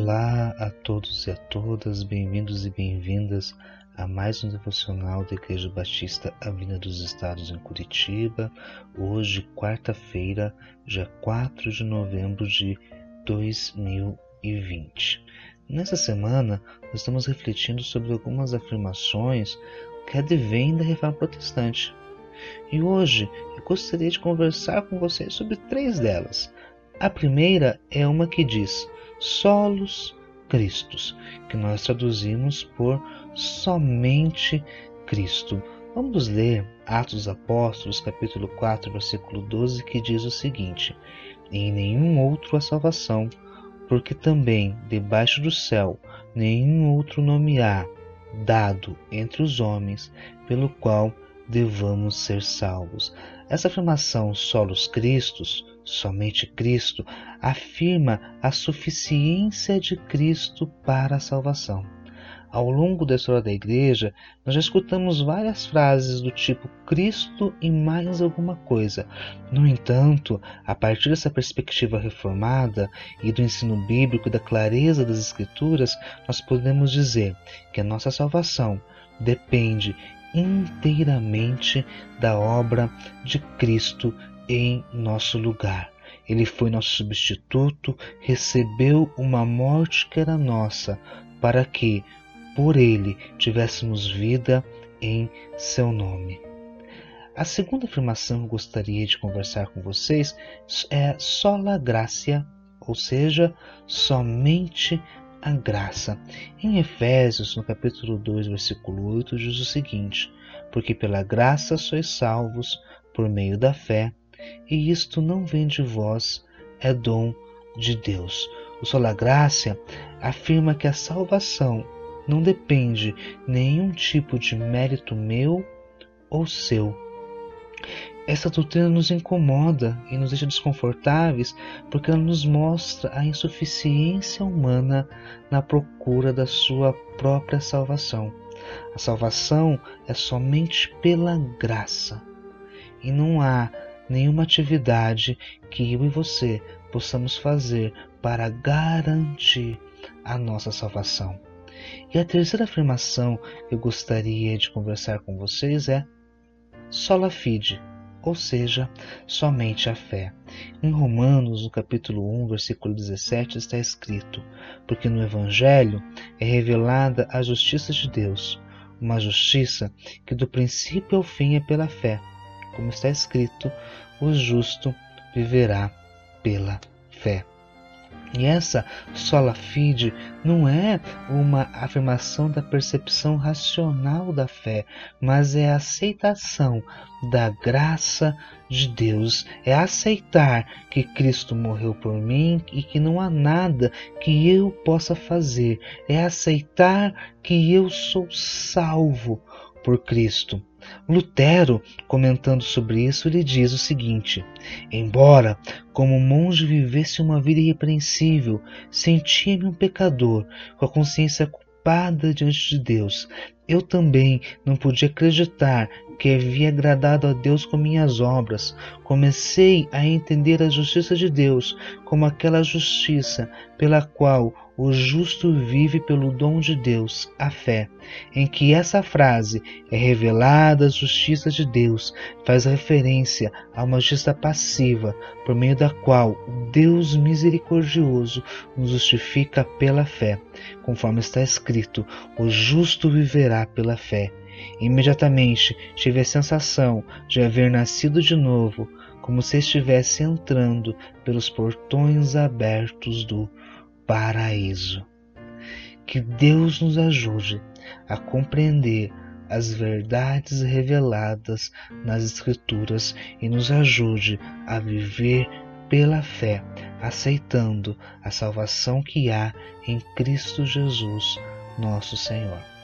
Olá a todos e a todas, bem-vindos e bem-vindas a mais um devocional da Igreja Batista Avenida dos Estados em Curitiba. Hoje, quarta-feira, dia 4 de novembro de 2020. Nessa semana, nós estamos refletindo sobre algumas afirmações que advêm da reforma protestante. E hoje eu gostaria de conversar com vocês sobre três delas. A primeira é uma que diz: solos Cristos, que nós traduzimos por somente Cristo. Vamos ler Atos dos Apóstolos, capítulo 4, versículo 12, que diz o seguinte: Em nenhum outro há salvação, porque também debaixo do céu nenhum outro nome há dado entre os homens pelo qual devamos ser salvos. Essa afirmação solos Cristos Somente Cristo afirma a suficiência de Cristo para a salvação. Ao longo da história da Igreja, nós já escutamos várias frases do tipo Cristo e mais alguma coisa. No entanto, a partir dessa perspectiva reformada e do ensino bíblico e da clareza das Escrituras, nós podemos dizer que a nossa salvação depende inteiramente da obra de Cristo em nosso lugar. Ele foi nosso substituto, recebeu uma morte que era nossa, para que, por ele, tivéssemos vida em seu nome. A segunda afirmação que eu gostaria de conversar com vocês é sola gracia, ou seja, somente a graça. Em Efésios, no capítulo 2, versículo 8, diz o seguinte: Porque pela graça sois salvos por meio da fé, e isto não vem de vós, é dom de Deus. O Sola Graça afirma que a salvação não depende nenhum tipo de mérito meu ou seu. Essa doutrina nos incomoda e nos deixa desconfortáveis porque ela nos mostra a insuficiência humana na procura da sua própria salvação. A salvação é somente pela graça e não há nenhuma atividade que eu e você possamos fazer para garantir a nossa salvação. E a terceira afirmação que eu gostaria de conversar com vocês é sola fide, ou seja, somente a fé. Em Romanos, no capítulo 1, versículo 17, está escrito: Porque no Evangelho é revelada a justiça de Deus, uma justiça que do princípio ao fim é pela fé como está escrito: o justo viverá pela fé. E essa sola fide não é uma afirmação da percepção racional da fé, mas é a aceitação da graça de Deus, é aceitar que Cristo morreu por mim e que não há nada que eu possa fazer, é aceitar que eu sou salvo por Cristo. Lutero, comentando sobre isso, ele diz o seguinte: Embora, como monge, vivesse uma vida irrepreensível, sentia-me um pecador, com a consciência culpada diante de Deus. Eu também não podia acreditar que havia agradado a Deus com minhas obras. Comecei a entender a justiça de Deus como aquela justiça pela qual o justo vive pelo dom de Deus, a fé, em que essa frase é revelada a justiça de Deus, faz referência a uma justiça passiva, por meio da qual Deus misericordioso nos justifica pela fé, conforme está escrito: o justo viverá pela fé. Imediatamente tive a sensação de haver nascido de novo, como se estivesse entrando pelos portões abertos do paraíso. Que Deus nos ajude a compreender as verdades reveladas nas Escrituras e nos ajude a viver pela fé, aceitando a salvação que há em Cristo Jesus, nosso Senhor.